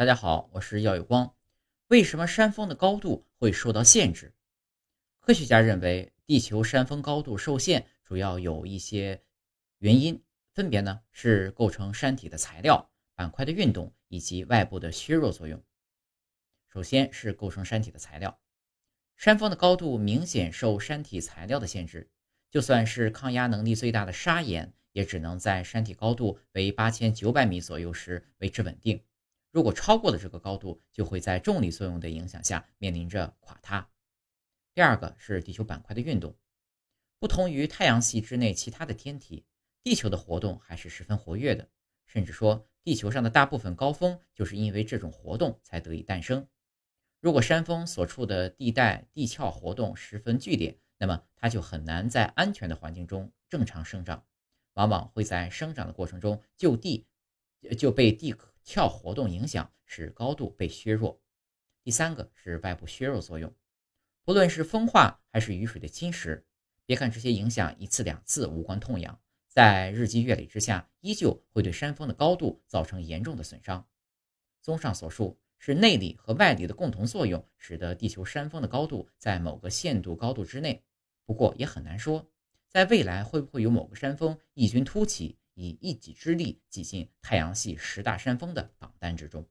大家好，我是耀有光。为什么山峰的高度会受到限制？科学家认为，地球山峰高度受限主要有一些原因，分别呢是构成山体的材料、板块的运动以及外部的削弱作用。首先是构成山体的材料，山峰的高度明显受山体材料的限制，就算是抗压能力最大的砂岩，也只能在山体高度为八千九百米左右时维持稳定。如果超过了这个高度，就会在重力作用的影响下面临着垮塌。第二个是地球板块的运动，不同于太阳系之内其他的天体，地球的活动还是十分活跃的，甚至说地球上的大部分高峰就是因为这种活动才得以诞生。如果山峰所处的地带地壳活动十分剧烈，那么它就很难在安全的环境中正常生长，往往会在生长的过程中就地就被地壳。壳活动影响使高度被削弱。第三个是外部削弱作用，不论是风化还是雨水的侵蚀，别看这些影响一次两次无关痛痒，在日积月累之下，依旧会对山峰的高度造成严重的损伤。综上所述，是内力和外力的共同作用，使得地球山峰的高度在某个限度高度之内。不过也很难说，在未来会不会有某个山峰异军突起。以一己之力挤进太阳系十大山峰的榜单之中。